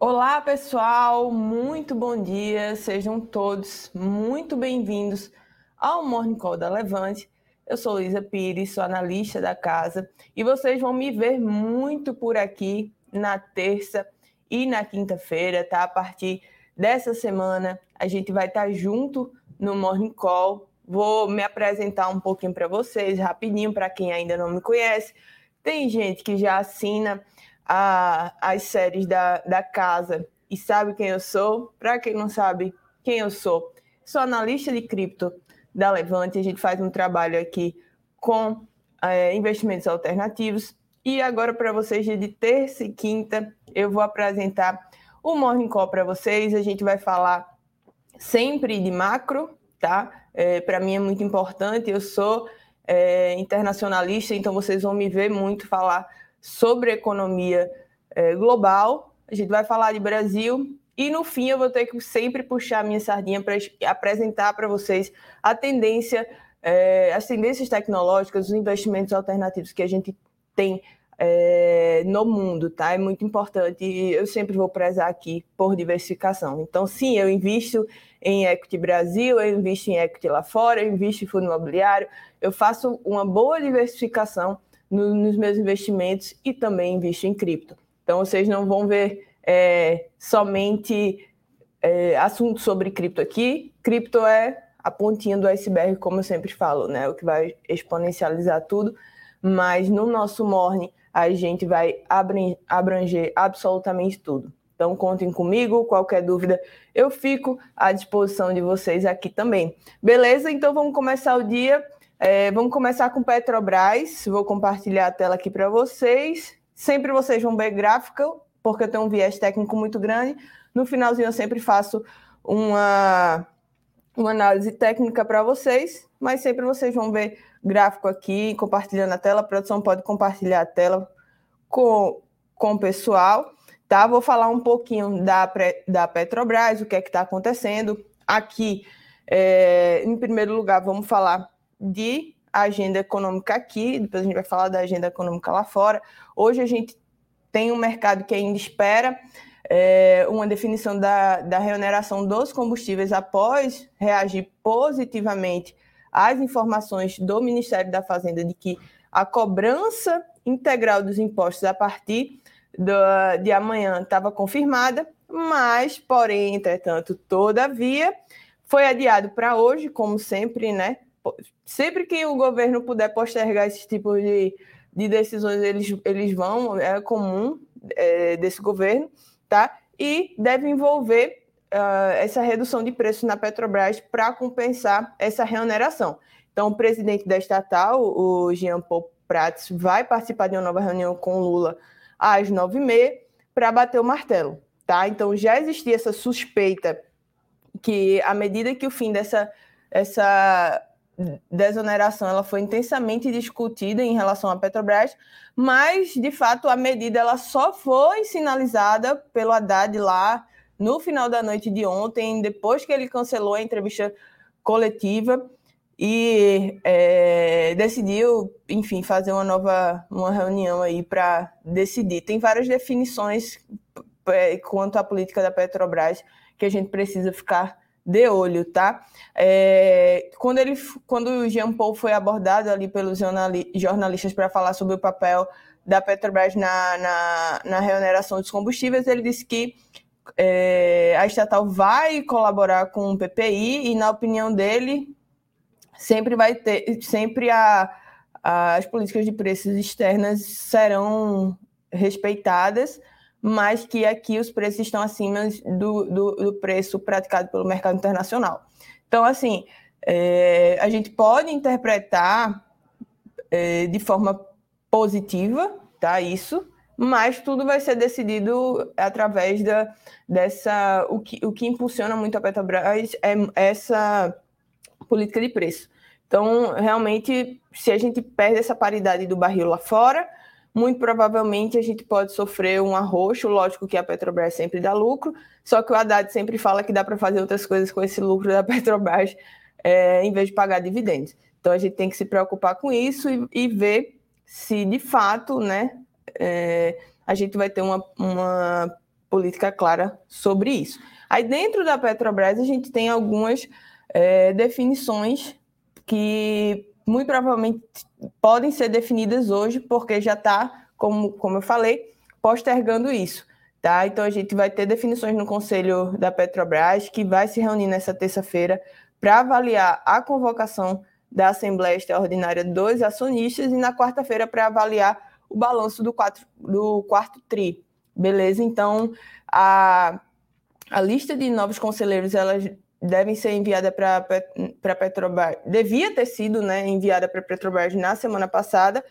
Olá, pessoal, muito bom dia, sejam todos muito bem-vindos ao Morning Call da Levante. Eu sou Luísa Pires, sou analista da casa e vocês vão me ver muito por aqui na terça e na quinta-feira, tá? A partir dessa semana a gente vai estar junto no Morning Call. Vou me apresentar um pouquinho para vocês, rapidinho, para quem ainda não me conhece. Tem gente que já assina a, as séries da, da casa e sabe quem eu sou. Para quem não sabe quem eu sou, sou analista de cripto da Levante. A gente faz um trabalho aqui com é, investimentos alternativos. E agora, para vocês, de terça e quinta, eu vou apresentar o Morning Call para vocês. A gente vai falar sempre de macro, tá? É, para mim é muito importante. Eu sou é, internacionalista, então vocês vão me ver muito falar sobre economia é, global. A gente vai falar de Brasil e no fim eu vou ter que sempre puxar a minha sardinha para apresentar para vocês a tendência, é, as tendências tecnológicas, os investimentos alternativos que a gente tem é, no mundo, tá? É muito importante e eu sempre vou prezar aqui por diversificação. Então, sim, eu invisto em equity Brasil, eu invisto em equity lá fora, eu invisto em fundo imobiliário, eu faço uma boa diversificação no, nos meus investimentos e também invisto em cripto. Então, vocês não vão ver é, somente é, assuntos sobre cripto aqui. Cripto é a pontinha do iceberg, como eu sempre falo, né? O que vai exponencializar tudo. Mas no nosso morning, a gente vai abranger absolutamente tudo. Então, contem comigo. Qualquer dúvida, eu fico à disposição de vocês aqui também. Beleza? Então, vamos começar o dia é, vamos começar com Petrobras. Vou compartilhar a tela aqui para vocês. Sempre vocês vão ver gráfica, porque eu tenho um viés técnico muito grande. No finalzinho eu sempre faço uma, uma análise técnica para vocês, mas sempre vocês vão ver gráfico aqui, compartilhando a tela. A produção pode compartilhar a tela com, com o pessoal. Tá? Vou falar um pouquinho da, da Petrobras, o que é que está acontecendo. Aqui, é, em primeiro lugar, vamos falar de agenda econômica aqui, depois a gente vai falar da agenda econômica lá fora. Hoje a gente tem um mercado que ainda espera é, uma definição da, da reoneração dos combustíveis após reagir positivamente às informações do Ministério da Fazenda de que a cobrança integral dos impostos a partir do, de amanhã estava confirmada, mas, porém, entretanto, todavia, foi adiado para hoje, como sempre, né? Sempre que o governo puder postergar esse tipo de, de decisões, eles, eles vão, é comum é, desse governo, tá? E deve envolver uh, essa redução de preços na Petrobras para compensar essa reoneração. Então, o presidente da estatal, o Jean Paul Prats, vai participar de uma nova reunião com Lula às nove e meia para bater o martelo, tá? Então, já existia essa suspeita que, à medida que o fim dessa essa desoneração ela foi intensamente discutida em relação à Petrobras, mas de fato a medida ela só foi sinalizada pelo Haddad lá no final da noite de ontem, depois que ele cancelou a entrevista coletiva e é, decidiu, enfim, fazer uma nova uma reunião aí para decidir. Tem várias definições é, quanto à política da Petrobras que a gente precisa ficar de olho, tá? É, quando, ele, quando o Jean Paul foi abordado ali pelos jornalistas para falar sobre o papel da Petrobras na, na, na reoneração dos combustíveis, ele disse que é, a estatal vai colaborar com o PPI e, na opinião dele, sempre vai ter, sempre a, a as políticas de preços externas serão respeitadas mas que aqui os preços estão acima do, do, do preço praticado pelo mercado internacional. Então, assim, é, a gente pode interpretar é, de forma positiva, tá? Isso, mas tudo vai ser decidido através da, dessa. O que, o que impulsiona muito a Petrobras é essa política de preço. Então, realmente, se a gente perde essa paridade do barril lá fora, muito provavelmente a gente pode sofrer um arroxo, lógico que a Petrobras sempre dá lucro, só que o Haddad sempre fala que dá para fazer outras coisas com esse lucro da Petrobras é, em vez de pagar dividendos. Então a gente tem que se preocupar com isso e, e ver se de fato né, é, a gente vai ter uma, uma política clara sobre isso. Aí dentro da Petrobras a gente tem algumas é, definições que muito provavelmente podem ser definidas hoje, porque já está, como, como eu falei, postergando isso. Tá? Então a gente vai ter definições no Conselho da Petrobras, que vai se reunir nessa terça-feira para avaliar a convocação da Assembleia Extraordinária dos acionistas e na quarta-feira para avaliar o balanço do, quatro, do quarto TRI. Beleza? Então, a, a lista de novos conselheiros elas devem ser enviada para Petrobras. Devia ter sido né, enviada para Petrobras na semana passada,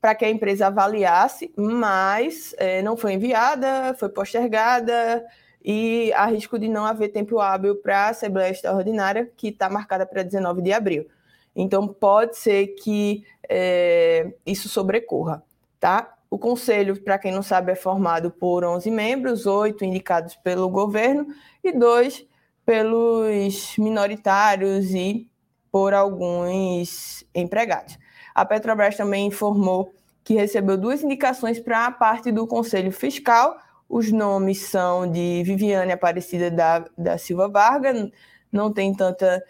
para que a empresa avaliasse, mas é, não foi enviada, foi postergada e há risco de não haver tempo hábil para a Assembleia Extraordinária, que está marcada para 19 de abril. Então, pode ser que é, isso sobrecorra, tá? O conselho, para quem não sabe, é formado por 11 membros, oito indicados pelo governo e dois pelos minoritários e por alguns empregados. A Petrobras também informou que recebeu duas indicações para a parte do Conselho Fiscal. Os nomes são de Viviane Aparecida da, da Silva Vargas, não tem tanta.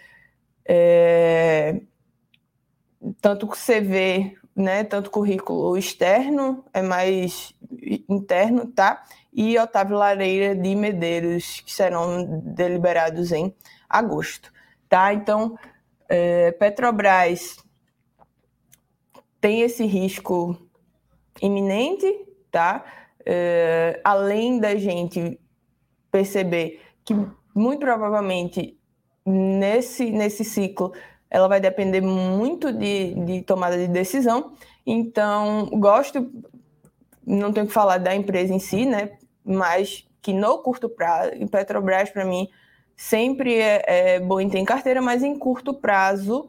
É, tanto CV, né, tanto currículo externo, é mais interno, tá? E Otávio Lareira de Medeiros, que serão deliberados em agosto, tá? Então, é, Petrobras tem esse risco iminente, tá? É, além da gente perceber que muito provavelmente nesse, nesse ciclo ela vai depender muito de, de tomada de decisão. Então, gosto, não tenho que falar da empresa em si, né? Mas que no curto prazo, em Petrobras, para mim, sempre é, é bom em carteira, mas em curto prazo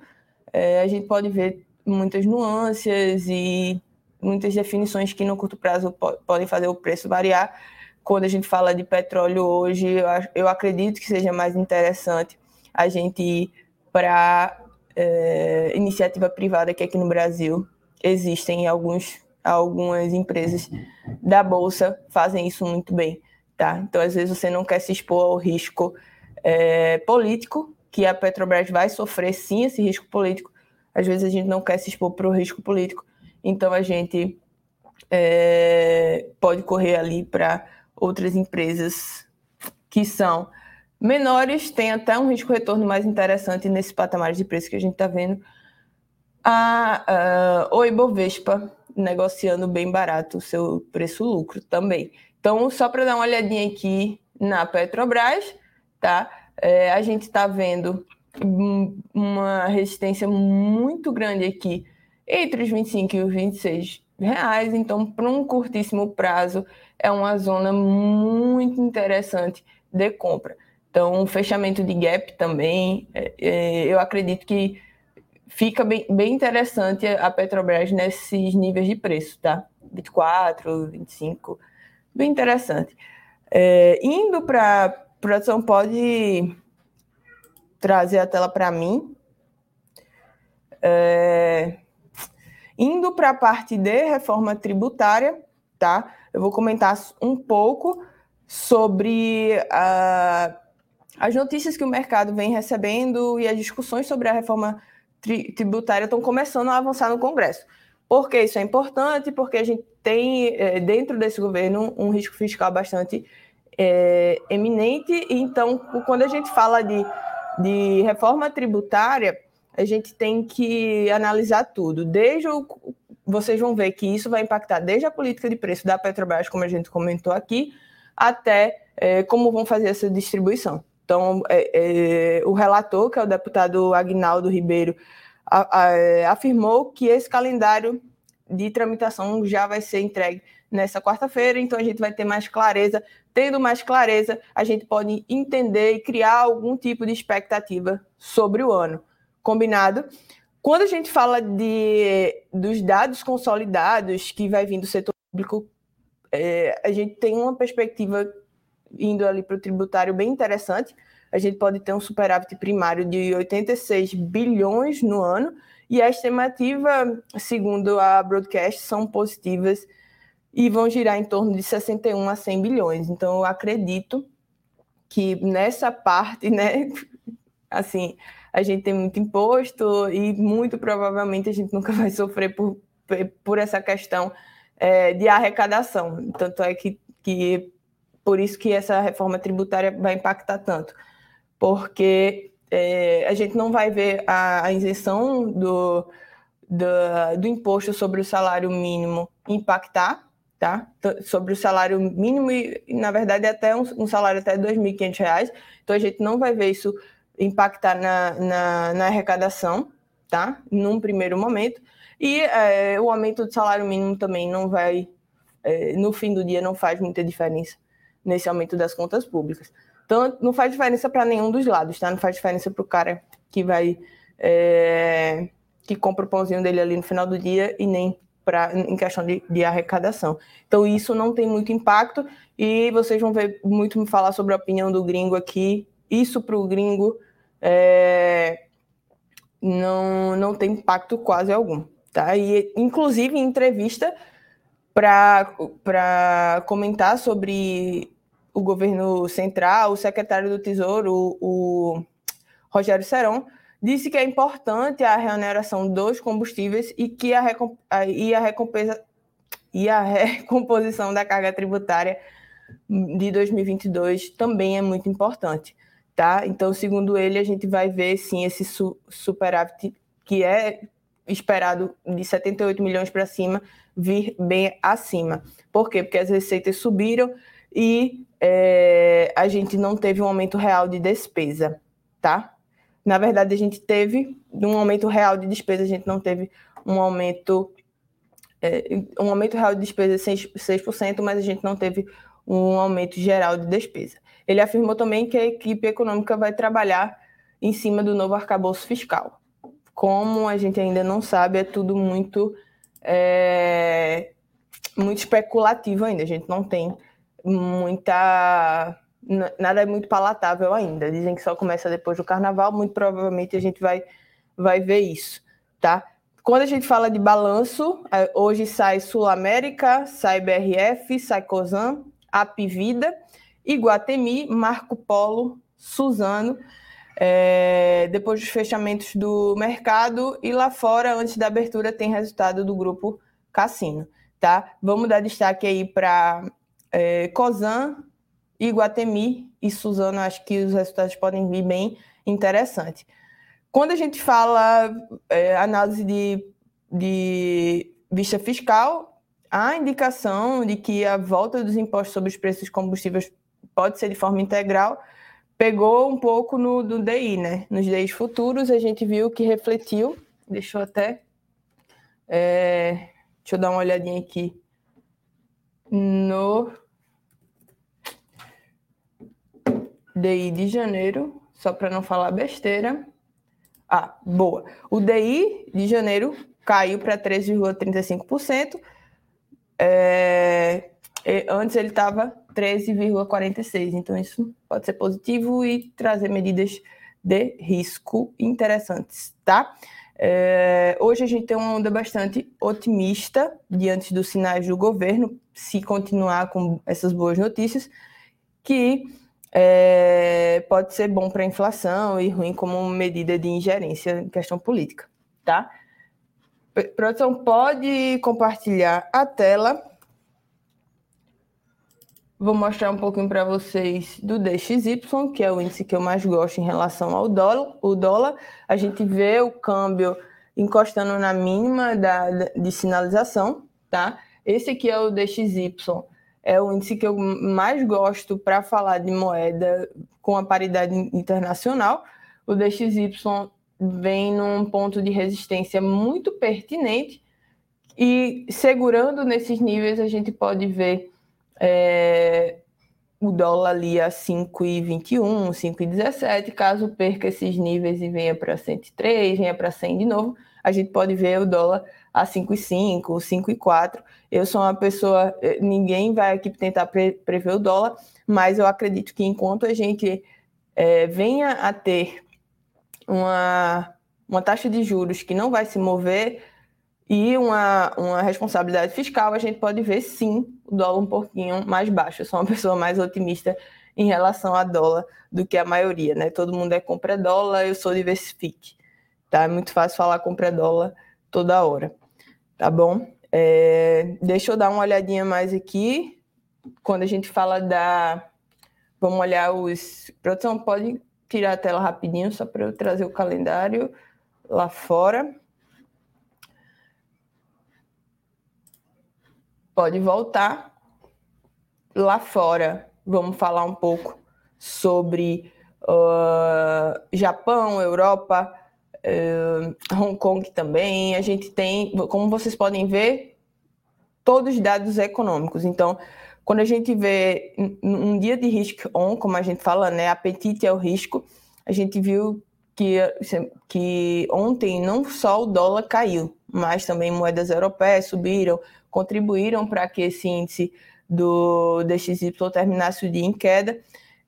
é, a gente pode ver muitas nuances e muitas definições que no curto prazo podem fazer o preço variar. Quando a gente fala de petróleo hoje, eu acredito que seja mais interessante a gente ir para é, iniciativa privada que aqui no Brasil existem alguns algumas empresas da bolsa fazem isso muito bem, tá? Então às vezes você não quer se expor ao risco é, político que a Petrobras vai sofrer sim esse risco político, às vezes a gente não quer se expor para o risco político, então a gente é, pode correr ali para outras empresas que são menores, tem até um risco retorno mais interessante nesse patamar de preço que a gente está vendo. A, a, o Ibovespa negociando bem barato o seu preço-lucro também. Então, só para dar uma olhadinha aqui na Petrobras, tá? É, a gente está vendo uma resistência muito grande aqui entre os 25 e os 26 reais. Então, para um curtíssimo prazo, é uma zona muito interessante de compra. Então, fechamento de gap também, é, é, eu acredito que fica bem, bem interessante a Petrobras nesses níveis de preço, tá? 24, 25, bem interessante. É, indo para produção, pode trazer a tela para mim. É... Indo para a parte de reforma tributária, tá? Eu vou comentar um pouco sobre a... as notícias que o mercado vem recebendo e as discussões sobre a reforma tri tributária estão começando a avançar no Congresso. Por que isso é importante? Porque a gente tem é, dentro desse governo um risco fiscal bastante é, eminente. Então, quando a gente fala de de reforma tributária, a gente tem que analisar tudo. Desde o, vocês vão ver que isso vai impactar desde a política de preço da Petrobras, como a gente comentou aqui, até é, como vão fazer essa distribuição. Então, é, é, o relator, que é o deputado Agnaldo Ribeiro, a, a, é, afirmou que esse calendário de tramitação já vai ser entregue nessa quarta-feira, então a gente vai ter mais clareza. Tendo mais clareza, a gente pode entender e criar algum tipo de expectativa sobre o ano. Combinado? Quando a gente fala de, dos dados consolidados que vai vir do setor público, é, a gente tem uma perspectiva indo ali para o tributário bem interessante. A gente pode ter um superávit primário de 86 bilhões no ano, e a estimativa, segundo a Broadcast, são positivas e vão girar em torno de 61 a 100 bilhões. Então, eu acredito que nessa parte, né, assim, a gente tem muito imposto e muito provavelmente a gente nunca vai sofrer por, por essa questão é, de arrecadação. Tanto é que, que por isso que essa reforma tributária vai impactar tanto, porque é, a gente não vai ver a, a isenção do, do, do imposto sobre o salário mínimo impactar, tá? Sobre o salário mínimo e, na verdade, até um, um salário até R$ 2.500. Então, a gente não vai ver isso impactar na, na, na arrecadação, tá? Num primeiro momento. E é, o aumento do salário mínimo também não vai, é, no fim do dia, não faz muita diferença nesse aumento das contas públicas. Então, não faz diferença para nenhum dos lados, tá? Não faz diferença para o cara que vai. É, que compra o pãozinho dele ali no final do dia e nem pra, em questão de, de, arrecadação. Então, isso não tem muito impacto e vocês vão ver muito me falar sobre a opinião do gringo aqui. Isso para o gringo é, não, não tem impacto quase algum. Tá? E, inclusive, em entrevista para comentar sobre o governo central, o secretário do Tesouro, o, o Rogério Seron, disse que é importante a reoneração dos combustíveis e que a, e a recompensa e a recomposição da carga tributária de 2022 também é muito importante, tá? Então, segundo ele, a gente vai ver sim esse su superávit que é esperado de 78 milhões para cima vir bem acima. Por quê? Porque as receitas subiram e é, a gente não teve um aumento real de despesa, tá? Na verdade, a gente teve um aumento real de despesa, a gente não teve um aumento é, um aumento real de despesa de 6%, 6%, mas a gente não teve um aumento geral de despesa. Ele afirmou também que a equipe econômica vai trabalhar em cima do novo arcabouço fiscal. Como a gente ainda não sabe, é tudo muito, é, muito especulativo ainda. A gente não tem muita nada é muito palatável ainda. Dizem que só começa depois do carnaval, muito provavelmente a gente vai, vai ver isso, tá? Quando a gente fala de balanço, é, hoje sai Sul América, sai BRF, sai Cosan, Apivida, Iguatemi, Marco Polo, Suzano, é, depois dos fechamentos do mercado e lá fora, antes da abertura, tem resultado do grupo Cassino, tá? Vamos dar destaque aí para é, Cosan, Iguatemi e Suzano, acho que os resultados podem vir bem interessantes. Quando a gente fala é, análise de, de vista fiscal, há indicação de que a volta dos impostos sobre os preços de combustíveis pode ser de forma integral, pegou um pouco no do DI, né? Nos DIs futuros, a gente viu que refletiu. Deixa eu até. É, deixa eu dar uma olhadinha aqui no DI de janeiro, só para não falar besteira. Ah, boa. O DI de janeiro caiu para 13,35%. É, antes ele estava 13,46%. Então, isso pode ser positivo e trazer medidas de risco interessantes, tá? É, hoje a gente tem uma onda bastante otimista diante dos sinais do governo, se continuar com essas boas notícias, que é, pode ser bom para a inflação e ruim como medida de ingerência em questão política, tá? Produção, pode compartilhar a tela. Vou mostrar um pouquinho para vocês do DXY, que é o índice que eu mais gosto em relação ao dólar. O dólar, a gente vê o câmbio encostando na mínima da, de sinalização, tá? Esse aqui é o DXY é o índice que eu mais gosto para falar de moeda com a paridade internacional. O DXY vem num ponto de resistência muito pertinente e segurando nesses níveis a gente pode ver é, o dólar ali a 5,21, 5,17. Caso perca esses níveis e venha para 103, venha para 100 de novo, a gente pode ver o dólar a 5,5, 5,4. Eu sou uma pessoa, eh, ninguém vai aqui tentar pre prever o dólar, mas eu acredito que enquanto a gente é, venha a ter uma, uma taxa de juros que não vai se mover, e uma, uma responsabilidade fiscal, a gente pode ver sim o dólar um pouquinho mais baixo. Eu sou uma pessoa mais otimista em relação a dólar do que a maioria, né? Todo mundo é compra dólar, eu sou diversifique. Tá? É muito fácil falar compra dólar toda hora. Tá bom? É, deixa eu dar uma olhadinha mais aqui. Quando a gente fala da. Vamos olhar os. Produção, pode tirar a tela rapidinho, só para eu trazer o calendário lá fora. Pode voltar. Lá fora, vamos falar um pouco sobre uh, Japão, Europa, uh, Hong Kong também. A gente tem, como vocês podem ver, todos os dados econômicos. Então, quando a gente vê um dia de risco on, como a gente fala, né, apetite ao risco, a gente viu que, que ontem não só o dólar caiu, mas também moedas europeias subiram, contribuíram para que esse índice do DXY terminasse o dia em queda.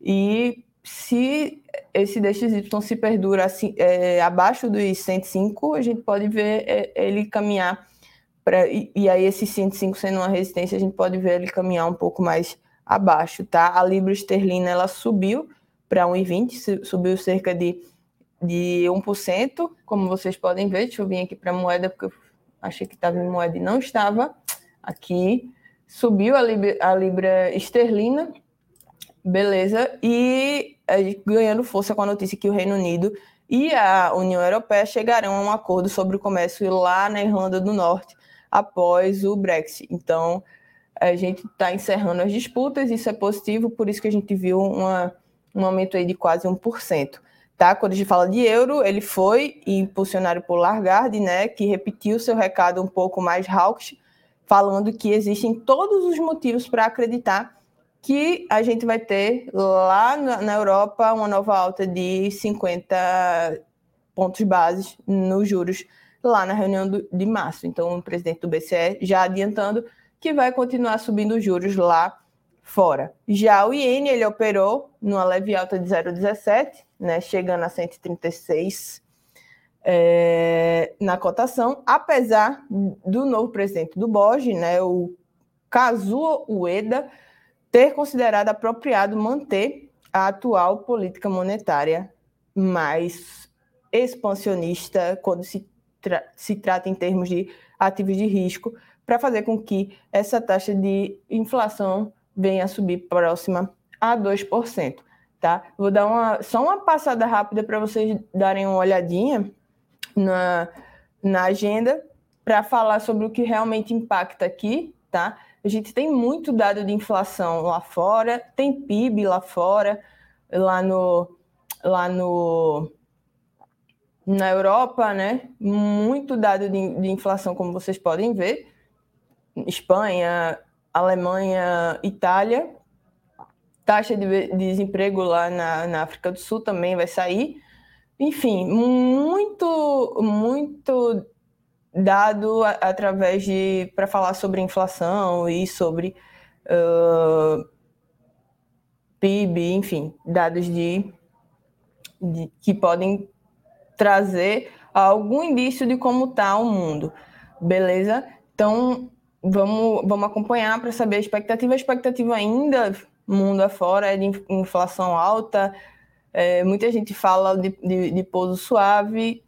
E se esse DXY se perdura assim, é, abaixo dos 105, a gente pode ver é, ele caminhar Pra, e, e, aí, esse 105 sendo uma resistência, a gente pode ver ele caminhar um pouco mais abaixo, tá? A libra esterlina, ela subiu para 1,20, subiu cerca de, de 1%, como vocês podem ver. Deixa eu vir aqui para moeda, porque eu achei que estava em moeda e não estava. Aqui, subiu a libra, a libra esterlina, beleza, e ganhando força com a notícia que o Reino Unido e a União Europeia chegarão a um acordo sobre o comércio lá na Irlanda do Norte, após o Brexit. Então, a gente está encerrando as disputas, isso é positivo, por isso que a gente viu uma, um aumento aí de quase 1%. Tá? Quando a gente fala de euro, ele foi impulsionado por Lagarde, né, que repetiu seu recado um pouco mais hawkish, falando que existem todos os motivos para acreditar que a gente vai ter lá na Europa uma nova alta de 50 pontos bases nos juros lá na reunião do, de março. Então, o presidente do BCE já adiantando que vai continuar subindo os juros lá fora. Já o iene ele operou numa leve alta de 0,17, né, chegando a 136 é, na cotação, apesar do novo presidente do BOJ, né, o Kazuo Ueda, ter considerado apropriado manter a atual política monetária mais expansionista quando se tra se trata em termos de ativos de risco, para fazer com que essa taxa de inflação venha a subir próxima a 2%. Tá? Vou dar uma, só uma passada rápida para vocês darem uma olhadinha na, na agenda para falar sobre o que realmente impacta aqui. Tá? A gente tem muito dado de inflação lá fora, tem PIB lá fora, lá no, lá no na Europa, né, muito dado de, de, inflação, como vocês podem ver. Espanha, Alemanha, Itália. Taxa de desemprego lá na, na África do Sul também vai sair. Enfim, muito, muito dado a, através de para falar sobre inflação e sobre uh, PIB, enfim, dados de, de que podem trazer algum indício de como está o mundo, beleza? Então, vamos, vamos acompanhar para saber a expectativa. A expectativa ainda, mundo afora, é de inflação alta. É, muita gente fala de, de, de pouso suave.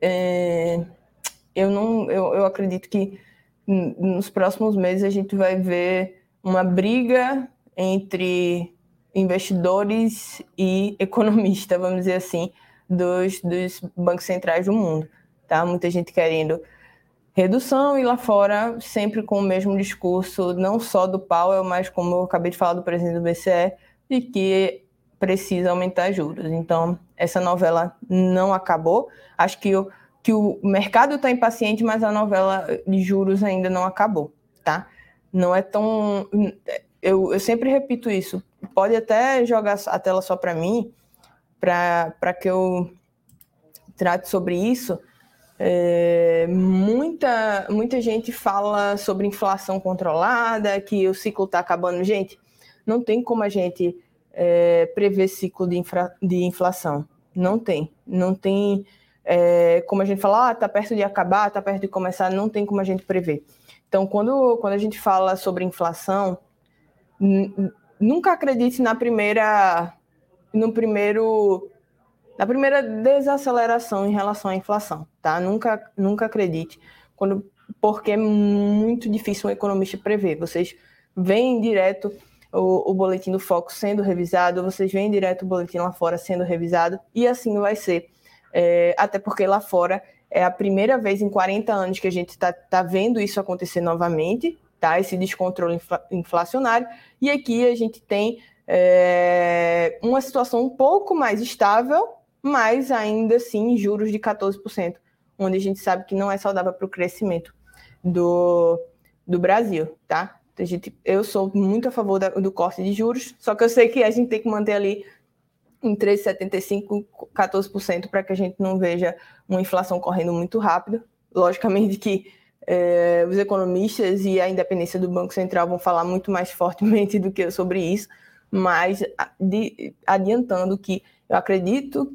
É, eu, não, eu, eu acredito que nos próximos meses a gente vai ver uma briga entre investidores e economistas, vamos dizer assim, dos, dos bancos centrais do mundo. Tá? Muita gente querendo redução e lá fora sempre com o mesmo discurso, não só do Powell, mas como eu acabei de falar do presidente do BCE, de que precisa aumentar juros. Então, essa novela não acabou. Acho que o, que o mercado está impaciente, mas a novela de juros ainda não acabou, tá? Não é tão... Eu, eu sempre repito isso. Pode até jogar a tela só para mim, para que eu trate sobre isso, é, muita, muita gente fala sobre inflação controlada, que o ciclo está acabando. Gente, não tem como a gente é, prever ciclo de, infra, de inflação. Não tem. Não tem é, como a gente fala, ah, tá perto de acabar, tá perto de começar, não tem como a gente prever. Então, quando, quando a gente fala sobre inflação, nunca acredite na primeira, no primeiro, na primeira desaceleração em relação à inflação, tá? Nunca, nunca acredite, quando, porque é muito difícil um economista prever. Vocês veem direto o, o boletim do Foco sendo revisado, vocês veem direto o boletim lá fora sendo revisado, e assim vai ser é, até porque lá fora é a primeira vez em 40 anos que a gente está tá vendo isso acontecer novamente, tá? Esse descontrole infla, inflacionário. E aqui a gente tem é, uma situação um pouco mais estável, mas ainda assim juros de 14%, onde a gente sabe que não é saudável para o crescimento do, do Brasil, tá? A gente, eu sou muito a favor da, do corte de juros, só que eu sei que a gente tem que manter ali em 13,75%, 14%, para que a gente não veja uma inflação correndo muito rápido. Logicamente que é, os economistas e a independência do Banco Central vão falar muito mais fortemente do que eu sobre isso, mas de, adiantando que eu acredito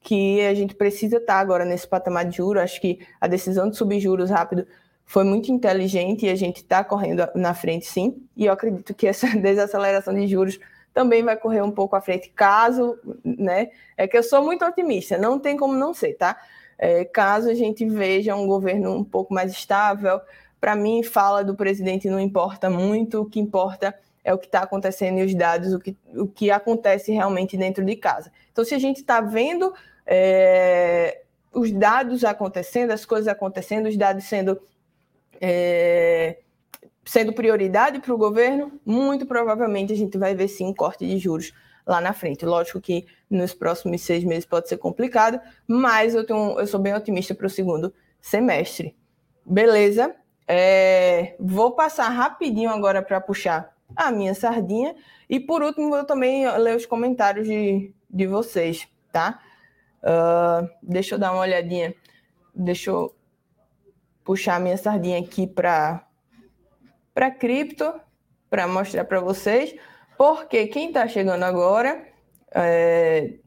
que a gente precisa estar agora nesse patamar de juros. Acho que a decisão de subir juros rápido foi muito inteligente e a gente está correndo na frente, sim. E eu acredito que essa desaceleração de juros também vai correr um pouco à frente, caso, né? É que eu sou muito otimista, não tem como não ser, tá? É, caso a gente veja um governo um pouco mais estável, para mim, fala do presidente não importa muito, o que importa é o que está acontecendo e os dados, o que, o que acontece realmente dentro de casa. Então, se a gente está vendo é, os dados acontecendo, as coisas acontecendo, os dados sendo é, sendo prioridade para o governo, muito provavelmente a gente vai ver sim um corte de juros lá na frente. Lógico que nos próximos seis meses pode ser complicado, mas eu, tenho, eu sou bem otimista para o segundo semestre. Beleza? É, vou passar rapidinho agora para puxar a minha sardinha. E por último, vou também ler os comentários de, de vocês, tá? Uh, deixa eu dar uma olhadinha. Deixa eu puxar a minha sardinha aqui para para cripto, para mostrar para vocês, porque quem está chegando agora é,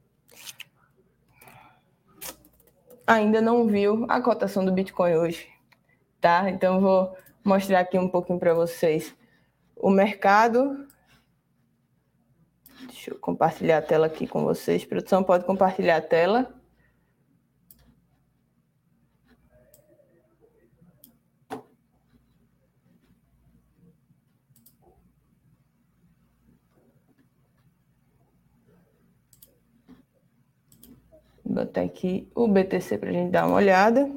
ainda não viu a cotação do Bitcoin hoje, tá? Então vou mostrar aqui um pouquinho para vocês o mercado. Deixa eu compartilhar a tela aqui com vocês. Produção pode compartilhar a tela. Vou botar aqui o BTC para a gente dar uma olhada.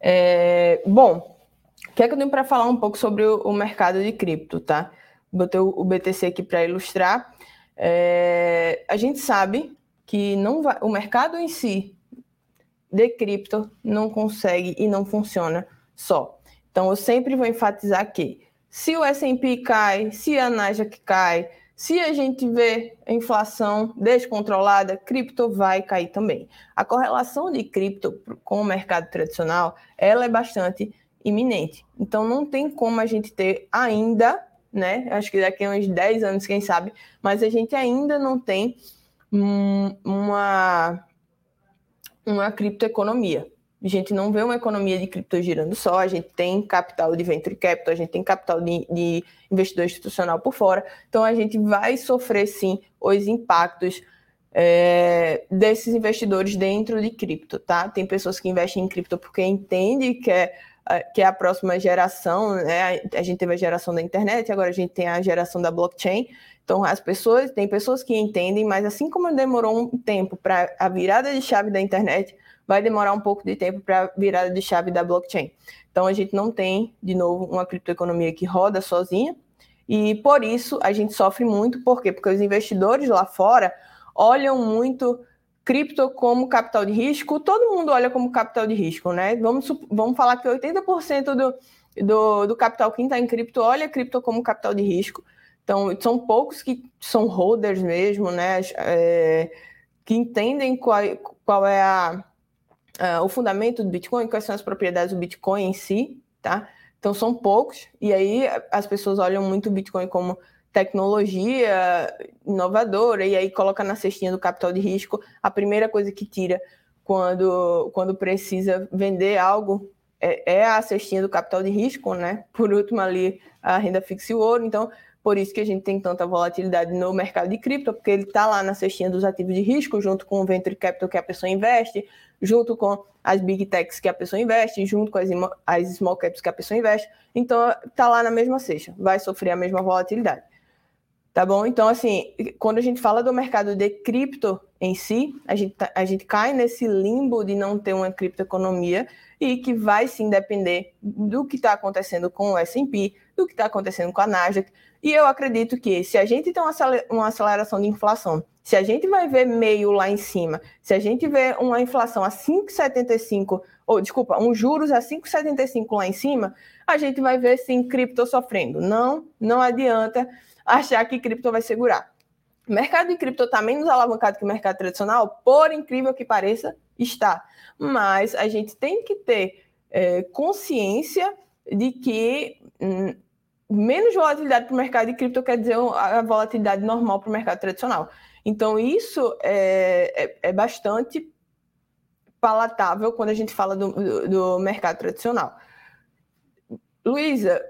É, bom, o que é que eu tenho para falar um pouco sobre o, o, mercado de cripto, tá? Botei o, o BTC aqui para ilustrar. É, a gente sabe que não vai, o mercado em si de cripto não consegue e não funciona só. Então, eu sempre vou enfatizar que se o S&P cai, se a Nasdaq cai, se a gente vê a inflação descontrolada, cripto vai cair também. A correlação de cripto com o mercado tradicional, ela é bastante iminente. Então não tem como a gente ter ainda, né? Acho que daqui a uns 10 anos, quem sabe, mas a gente ainda não tem uma uma criptoeconomia. A gente não vê uma economia de cripto girando só, a gente tem capital de venture capital, a gente tem capital de, de investidor institucional por fora, então a gente vai sofrer sim os impactos é, desses investidores dentro de cripto, tá? Tem pessoas que investem em cripto porque entendem que é, que é a próxima geração, né? A gente teve a geração da internet, agora a gente tem a geração da blockchain. Então, as pessoas, tem pessoas que entendem, mas assim como demorou um tempo para a virada de chave da internet, vai demorar um pouco de tempo para virada de chave da blockchain. Então a gente não tem, de novo, uma criptoeconomia que roda sozinha, e por isso a gente sofre muito, por quê? Porque os investidores lá fora olham muito cripto como capital de risco, todo mundo olha como capital de risco, né? Vamos, vamos falar que 80% do, do, do capital que está em cripto olha cripto como capital de risco. Então, são poucos que são holders mesmo, né? É, que entendem qual, qual é a, uh, o fundamento do Bitcoin, quais são as propriedades do Bitcoin em si, tá? Então são poucos, e aí as pessoas olham muito o Bitcoin como tecnologia inovadora, e aí coloca na cestinha do capital de risco. A primeira coisa que tira quando, quando precisa vender algo é, é a cestinha do capital de risco, né? Por último, ali a renda fixa e o ouro. Então, por isso que a gente tem tanta volatilidade no mercado de cripto, porque ele está lá na cestinha dos ativos de risco, junto com o venture capital que a pessoa investe, junto com as big techs que a pessoa investe, junto com as, as small caps que a pessoa investe. Então, está lá na mesma cesta, vai sofrer a mesma volatilidade. Tá bom? Então, assim, quando a gente fala do mercado de cripto em si, a gente, tá, a gente cai nesse limbo de não ter uma criptoeconomia e que vai sim depender do que está acontecendo com o S&P, do que está acontecendo com a Nasdaq. E eu acredito que se a gente tem uma aceleração de inflação, se a gente vai ver meio lá em cima, se a gente vê uma inflação a 5,75, ou desculpa, um juros a 5,75 lá em cima, a gente vai ver sim cripto sofrendo. Não, não adianta achar que cripto vai segurar. O mercado de cripto está menos alavancado que o mercado tradicional, por incrível que pareça, está. Mas a gente tem que ter é, consciência de que hum, menos volatilidade para o mercado de cripto quer dizer a volatilidade normal para o mercado tradicional. Então, isso é, é, é, bastante palatável quando a gente fala do, do, do mercado tradicional. Luísa,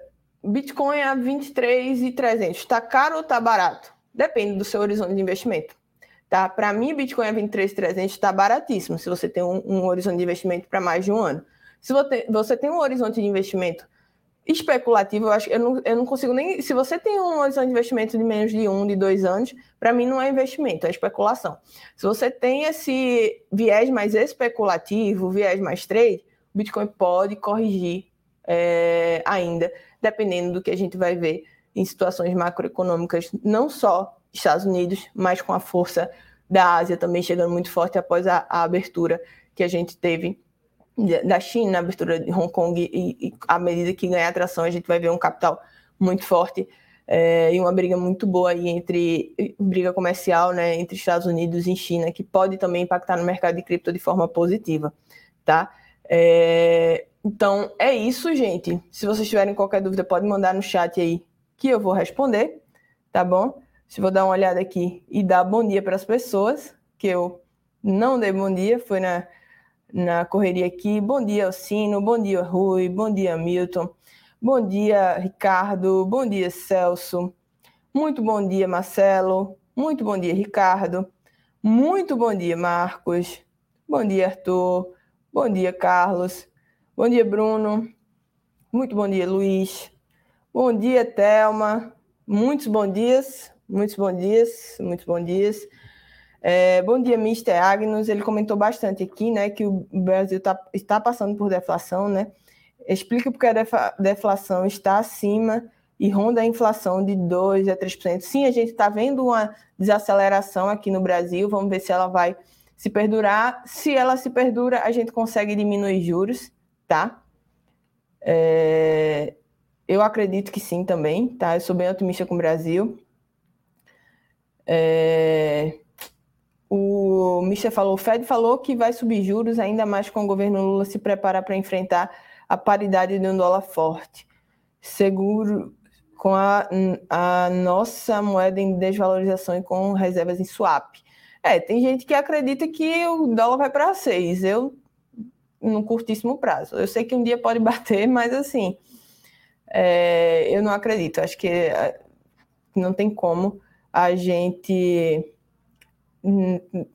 Bitcoin a 23,300, está caro ou está barato? Depende do seu horizonte de investimento. Tá? Para mim, Bitcoin a 23,300 está baratíssimo se você tem um, um horizonte de investimento para mais de um ano. Se você, tem um horizonte de investimento especulativo, eu acho eu não, eu não consigo nem. Se você tem um horizonte de investimento de menos de um, de dois anos, para mim não é investimento, é especulação. Se você tem esse viés mais especulativo, viés mais trade, o Bitcoin pode corrigir é, ainda, dependendo do que a gente vai ver em situações macroeconômicas, não só Estados Unidos, mas com a força da Ásia também chegando muito forte após a, a abertura que a gente teve da China, a abertura de Hong Kong, e, e à medida que ganhar atração, a gente vai ver um capital muito forte é, e uma briga muito boa aí entre briga comercial, né, entre Estados Unidos e China, que pode também impactar no mercado de cripto de forma positiva, tá? É, então, é isso, gente. Se vocês tiverem qualquer dúvida, pode mandar no chat aí que eu vou responder, tá bom? Se vou dar uma olhada aqui e dar bom dia para as pessoas, que eu não dei bom dia, foi na, na correria aqui. Bom dia, Alcino, bom dia, Rui, bom dia, Milton, bom dia, Ricardo, bom dia, Celso, muito bom dia, Marcelo, muito bom dia, Ricardo, muito bom dia, Marcos, bom dia, Arthur, bom dia, Carlos, Bom dia, Bruno. Muito bom dia, Luiz. Bom dia, Thelma. Muitos bons dias, muitos bons dias, muitos bons dias. É, bom dia, Mr. Agnos. Ele comentou bastante aqui, né, que o Brasil tá, está passando por deflação, né? Explica porque a deflação está acima e ronda a inflação de 2 a 3%. Sim, a gente está vendo uma desaceleração aqui no Brasil. Vamos ver se ela vai se perdurar. Se ela se perdura, a gente consegue diminuir juros tá? É, eu acredito que sim também, tá? Eu sou bem otimista com o Brasil. É, o Michel falou, o Fed falou que vai subir juros ainda mais com o governo Lula se preparar para enfrentar a paridade de um dólar forte. Seguro com a, a nossa moeda em desvalorização e com reservas em swap. É, tem gente que acredita que o dólar vai para seis. Eu num curtíssimo prazo. Eu sei que um dia pode bater, mas assim, é, eu não acredito. Acho que é, não tem como a gente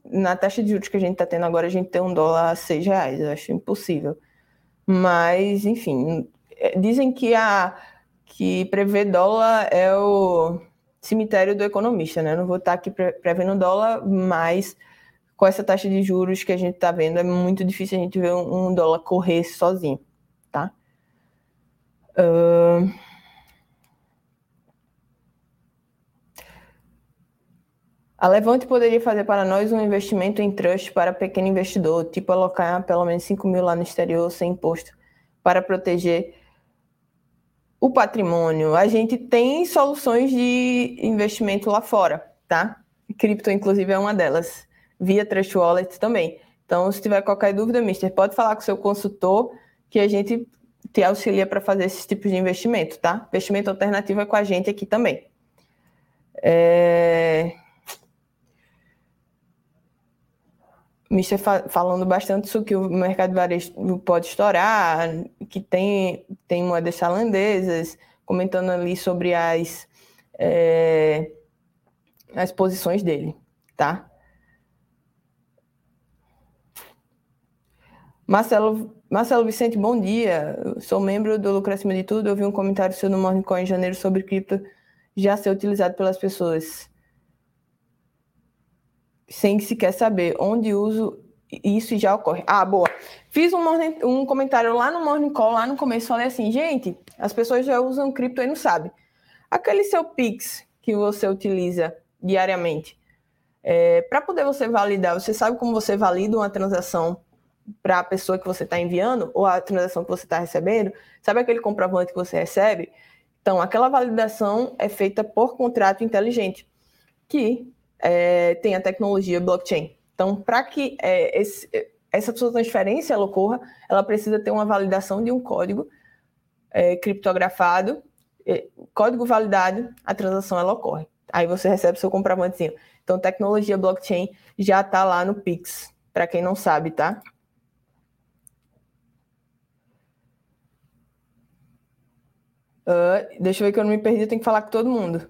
na taxa de juros que a gente está tendo agora, a gente ter um dólar a seis reais. Eu acho impossível. Mas, enfim, é, dizem que a que prever dólar é o cemitério do economista, né? Eu não vou estar aqui prevendo dólar, mas com essa taxa de juros que a gente está vendo, é muito difícil a gente ver um, um dólar correr sozinho, tá? Uh... A Levante poderia fazer para nós um investimento em trust para pequeno investidor, tipo alocar pelo menos 5 mil lá no exterior sem imposto, para proteger o patrimônio. A gente tem soluções de investimento lá fora, tá? Cripto, inclusive, é uma delas via Trust Wallet também. Então, se tiver qualquer dúvida, Mister, pode falar com o seu consultor, que a gente te auxilia para fazer esse tipo de investimento, tá? Investimento alternativo é com a gente aqui também. É... Mister falando bastante sobre que o mercado de varejo pode estourar, que tem, tem moedas tailandesas, comentando ali sobre as, é, as posições dele, tá? Marcelo, Marcelo Vicente, bom dia. Sou membro do Lucro Acima de Tudo. Eu vi um comentário seu no Morning Call em janeiro sobre cripto já ser utilizado pelas pessoas sem sequer saber onde uso isso já ocorre. Ah, boa. Fiz um, morning, um comentário lá no Morning Call, lá no começo, falei assim, gente, as pessoas já usam cripto e não sabem. Aquele seu Pix que você utiliza diariamente, é, para poder você validar, você sabe como você valida uma transação para a pessoa que você está enviando ou a transação que você está recebendo? Sabe aquele comprovante que você recebe? Então, aquela validação é feita por contrato inteligente, que é, tem a tecnologia blockchain. Então, para que é, esse, essa sua transferência ela ocorra, ela precisa ter uma validação de um código é, criptografado, é, código validado, a transação ela ocorre. Aí você recebe seu comprovantezinho. Então, tecnologia blockchain já está lá no Pix, para quem não sabe, tá? Uh, deixa eu ver que eu não me perdi, eu tenho que falar com todo mundo.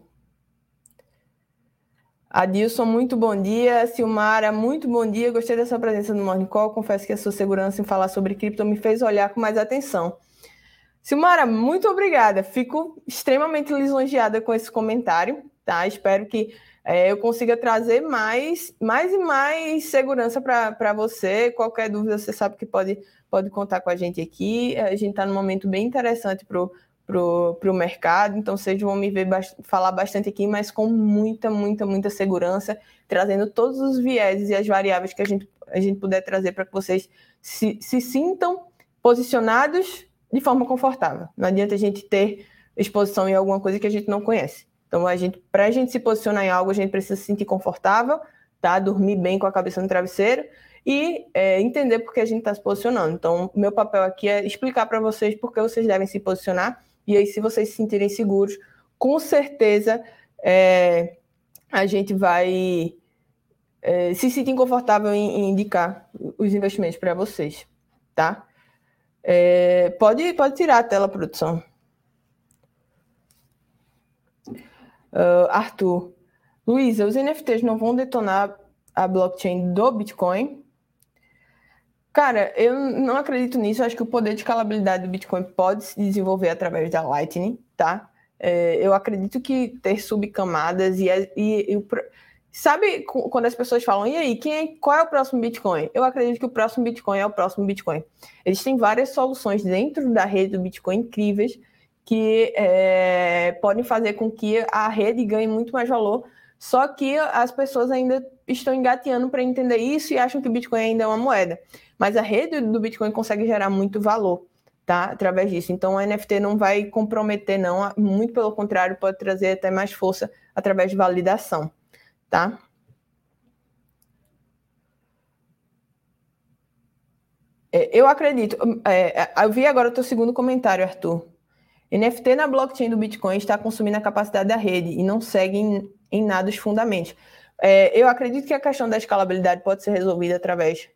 Adilson, muito bom dia. Silmara, muito bom dia. Gostei dessa presença no Morning Call. Confesso que a sua segurança em falar sobre cripto me fez olhar com mais atenção. Silmara, muito obrigada. Fico extremamente lisonjeada com esse comentário, tá? Espero que é, eu consiga trazer mais, mais e mais segurança para você. Qualquer dúvida, você sabe que pode, pode contar com a gente aqui. A gente está num momento bem interessante para para o mercado, então vocês vão me ver falar bastante aqui, mas com muita, muita, muita segurança, trazendo todos os vieses e as variáveis que a gente, a gente puder trazer para que vocês se, se sintam posicionados de forma confortável. Não adianta a gente ter exposição em alguma coisa que a gente não conhece. Então, a gente, para a gente se posicionar em algo, a gente precisa se sentir confortável, tá? Dormir bem com a cabeça no travesseiro e é, entender por que a gente está se posicionando. Então, meu papel aqui é explicar para vocês por que vocês devem se posicionar e aí, se vocês se sentirem seguros, com certeza é, a gente vai é, se sentir confortável em, em, indicar os investimentos para vocês, tá? É, pode, pode tirar a tela, produção. Uh, Arthur. Luísa, os NFTs não vão detonar a blockchain do Bitcoin? Cara, eu não acredito nisso. Eu acho que o poder de escalabilidade do Bitcoin pode se desenvolver através da Lightning, tá? É, eu acredito que ter subcamadas e, e, e, sabe quando as pessoas falam, e aí, quem é, qual é o próximo Bitcoin? Eu acredito que o próximo Bitcoin é o próximo Bitcoin. Existem várias soluções dentro da rede do Bitcoin incríveis que é, podem fazer com que a rede ganhe muito mais valor. Só que as pessoas ainda estão engateando para entender isso e acham que o Bitcoin ainda é uma moeda. Mas a rede do Bitcoin consegue gerar muito valor, tá? Através disso. Então, a NFT não vai comprometer, não. Muito pelo contrário, pode trazer até mais força através de validação, tá? É, eu acredito. É, eu vi agora o teu segundo comentário, Arthur. NFT na blockchain do Bitcoin está consumindo a capacidade da rede e não segue em, nada os fundamentos. É, eu acredito que a questão da escalabilidade pode ser resolvida através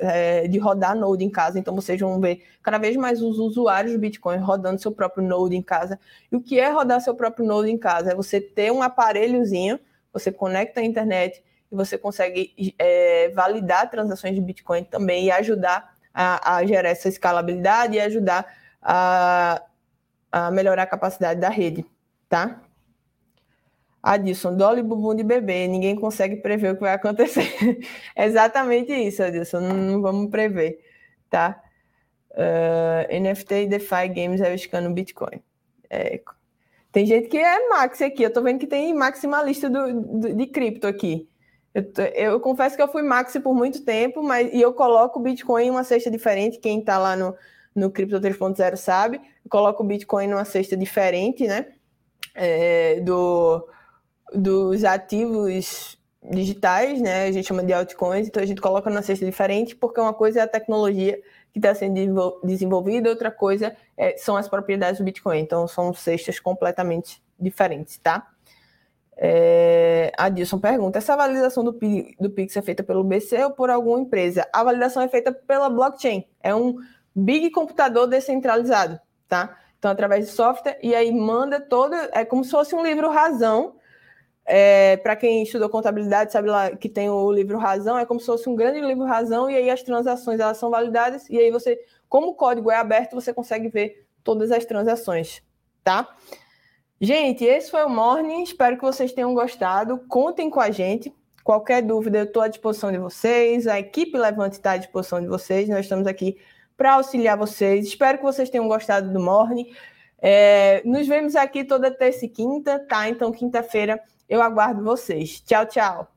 é, de rodar Node em casa. Então, vocês vão ver cada vez mais os usuários do Bitcoin rodando seu próprio Node em casa. E o que é rodar seu próprio Node em casa? É você ter um aparelhozinho, você conecta a internet e você consegue é, validar transações de Bitcoin também e ajudar a, a gerar essa escalabilidade e ajudar a, a melhorar a capacidade da rede, tá? Adilson, Dolly bumbum de bebê, ninguém consegue prever o que vai acontecer. é exatamente isso, Adilson, não, não vamos prever, tá? Uh, ah, NFT e DeFi Games arriscando Bitcoin. É, tem gente que é max aqui, eu tô vendo que tem maximalista do, do, de cripto aqui. Eu, eu, confesso que eu fui maxi por muito tempo, mas e eu coloco o Bitcoin em uma cesta diferente, quem tá lá no, no Cripto 3.0 sabe, eu coloco o Bitcoin numa cesta diferente, né? É, do dos ativos digitais, né? A gente chama de altcoins, então a gente coloca numa cesta diferente, porque uma coisa é a tecnologia que está sendo desenvolvida, outra coisa é, são as propriedades do Bitcoin. Então, são cestas completamente diferentes, tá? É, Dilson pergunta: essa validação do, do Pix é feita pelo BC ou por alguma empresa? A validação é feita pela blockchain. É um big computador descentralizado, tá? Então, através de software, e aí manda todo. É como se fosse um livro razão. É, para quem estudou contabilidade, sabe lá que tem o livro razão, é como se fosse um grande livro razão, e aí as transações elas são validadas, e aí você, como o código é aberto, você consegue ver todas as transações, tá? Gente, esse foi o Morning. Espero que vocês tenham gostado. Contem com a gente. Qualquer dúvida, eu estou à disposição de vocês. A equipe Levante está à disposição de vocês. Nós estamos aqui para auxiliar vocês. Espero que vocês tenham gostado do Morning. É, nos vemos aqui toda terça e quinta, tá? Então, quinta-feira eu aguardo vocês. Tchau, tchau.